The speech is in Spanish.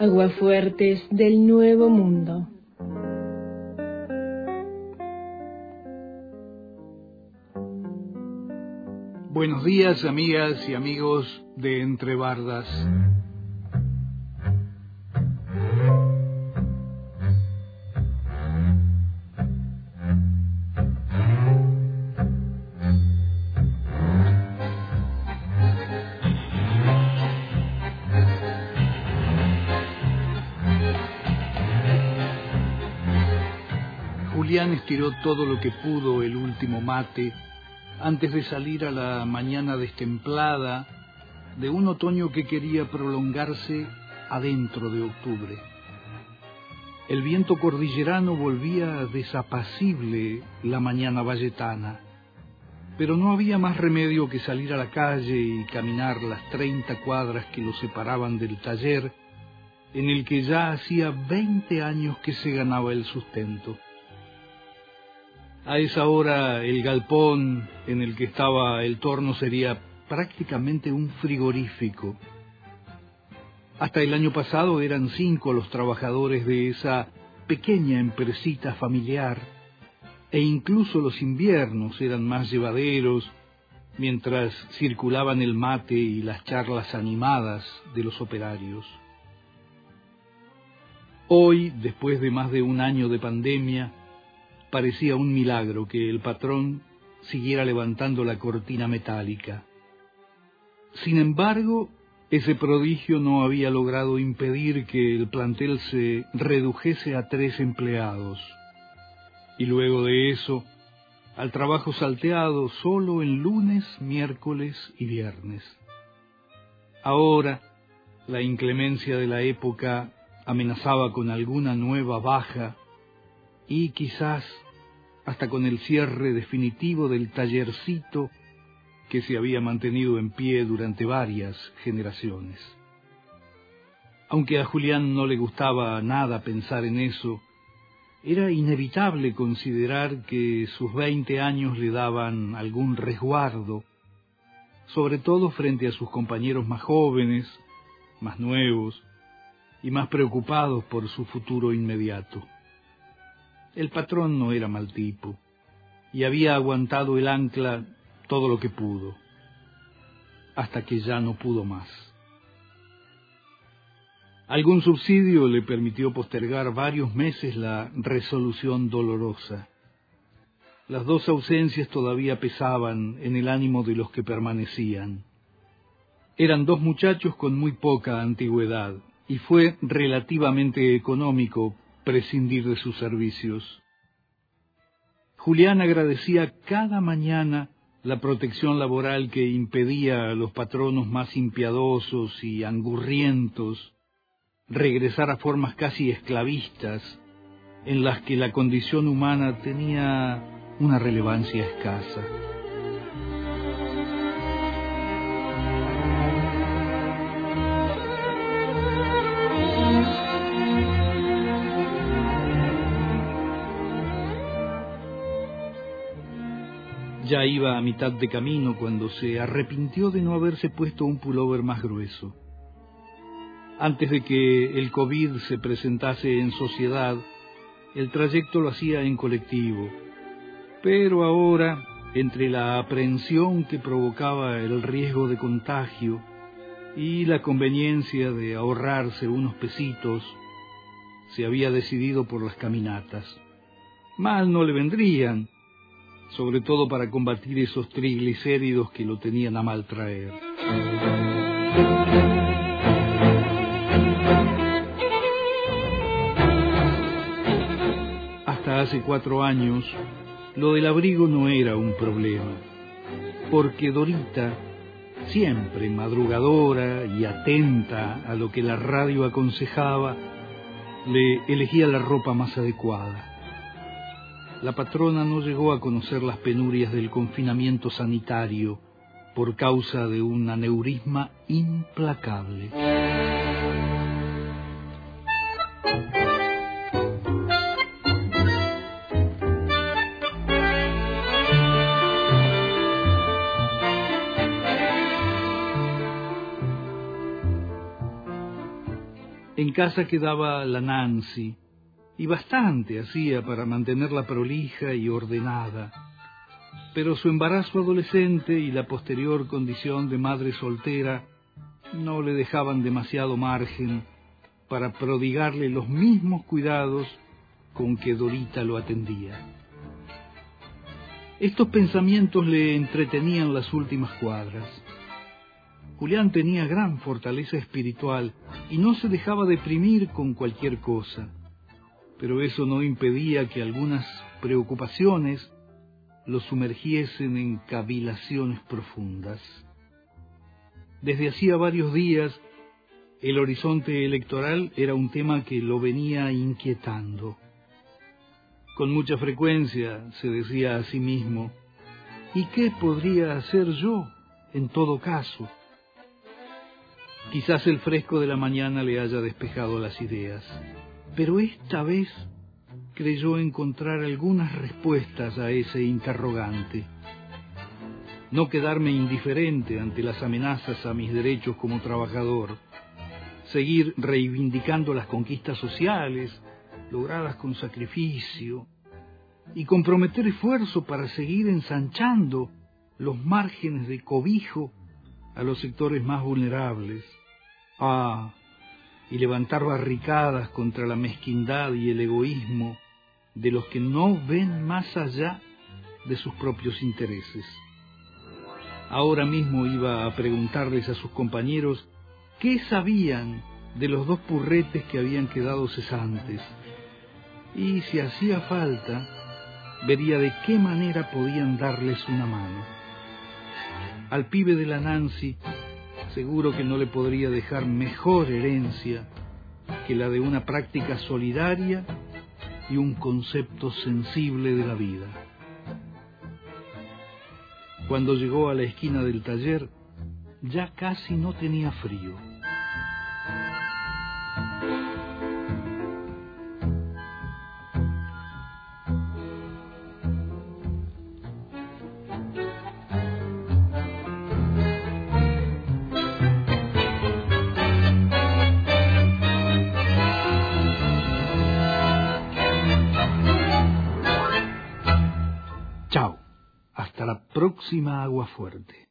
Aguafuertes del Nuevo Mundo. Buenos días, amigas y amigos de Entre Bardas. Julián estiró todo lo que pudo el último mate antes de salir a la mañana destemplada de un otoño que quería prolongarse adentro de octubre. El viento cordillerano volvía desapacible la mañana valletana, pero no había más remedio que salir a la calle y caminar las treinta cuadras que lo separaban del taller en el que ya hacía veinte años que se ganaba el sustento. A esa hora el galpón en el que estaba el torno sería prácticamente un frigorífico. Hasta el año pasado eran cinco los trabajadores de esa pequeña empresita familiar, e incluso los inviernos eran más llevaderos mientras circulaban el mate y las charlas animadas de los operarios. Hoy, después de más de un año de pandemia, parecía un milagro que el patrón siguiera levantando la cortina metálica. Sin embargo, ese prodigio no había logrado impedir que el plantel se redujese a tres empleados. Y luego de eso, al trabajo salteado solo en lunes, miércoles y viernes. Ahora, la inclemencia de la época amenazaba con alguna nueva baja y quizás hasta con el cierre definitivo del tallercito que se había mantenido en pie durante varias generaciones. Aunque a Julián no le gustaba nada pensar en eso, era inevitable considerar que sus veinte años le daban algún resguardo, sobre todo frente a sus compañeros más jóvenes, más nuevos y más preocupados por su futuro inmediato. El patrón no era mal tipo y había aguantado el ancla todo lo que pudo, hasta que ya no pudo más. Algún subsidio le permitió postergar varios meses la resolución dolorosa. Las dos ausencias todavía pesaban en el ánimo de los que permanecían. Eran dos muchachos con muy poca antigüedad, y fue relativamente económico prescindir de sus servicios. Julián agradecía cada mañana la protección laboral que impedía a los patronos más impiadosos y angurrientos regresar a formas casi esclavistas en las que la condición humana tenía una relevancia escasa. Ya iba a mitad de camino cuando se arrepintió de no haberse puesto un pullover más grueso. Antes de que el COVID se presentase en sociedad, el trayecto lo hacía en colectivo. Pero ahora, entre la aprehensión que provocaba el riesgo de contagio y la conveniencia de ahorrarse unos pesitos, se había decidido por las caminatas. Mal no le vendrían, sobre todo para combatir esos triglicéridos que lo tenían a mal traer. Hasta hace cuatro años, lo del abrigo no era un problema, porque Dorita, siempre madrugadora y atenta a lo que la radio aconsejaba, le elegía la ropa más adecuada la patrona no llegó a conocer las penurias del confinamiento sanitario por causa de un aneurisma implacable. En casa quedaba la Nancy, y bastante hacía para mantenerla prolija y ordenada. Pero su embarazo adolescente y la posterior condición de madre soltera no le dejaban demasiado margen para prodigarle los mismos cuidados con que Dorita lo atendía. Estos pensamientos le entretenían las últimas cuadras. Julián tenía gran fortaleza espiritual y no se dejaba deprimir con cualquier cosa, pero eso no impedía que algunas preocupaciones lo sumergiesen en cavilaciones profundas. Desde hacía varios días, el horizonte electoral era un tema que lo venía inquietando. Con mucha frecuencia se decía a sí mismo, ¿y qué podría hacer yo en todo caso? Quizás el fresco de la mañana le haya despejado las ideas, pero esta vez creyó encontrar algunas respuestas a ese interrogante. No quedarme indiferente ante las amenazas a mis derechos como trabajador, seguir reivindicando las conquistas sociales logradas con sacrificio y comprometer esfuerzo para seguir ensanchando los márgenes de cobijo a los sectores más vulnerables. Ah, y levantar barricadas contra la mezquindad y el egoísmo de los que no ven más allá de sus propios intereses. Ahora mismo iba a preguntarles a sus compañeros qué sabían de los dos purretes que habían quedado cesantes, y si hacía falta, vería de qué manera podían darles una mano. Al pibe de la Nancy seguro que no le podría dejar mejor herencia que la de una práctica solidaria y un concepto sensible de la vida. Cuando llegó a la esquina del taller, ya casi no tenía frío. Próxima agua fuerte.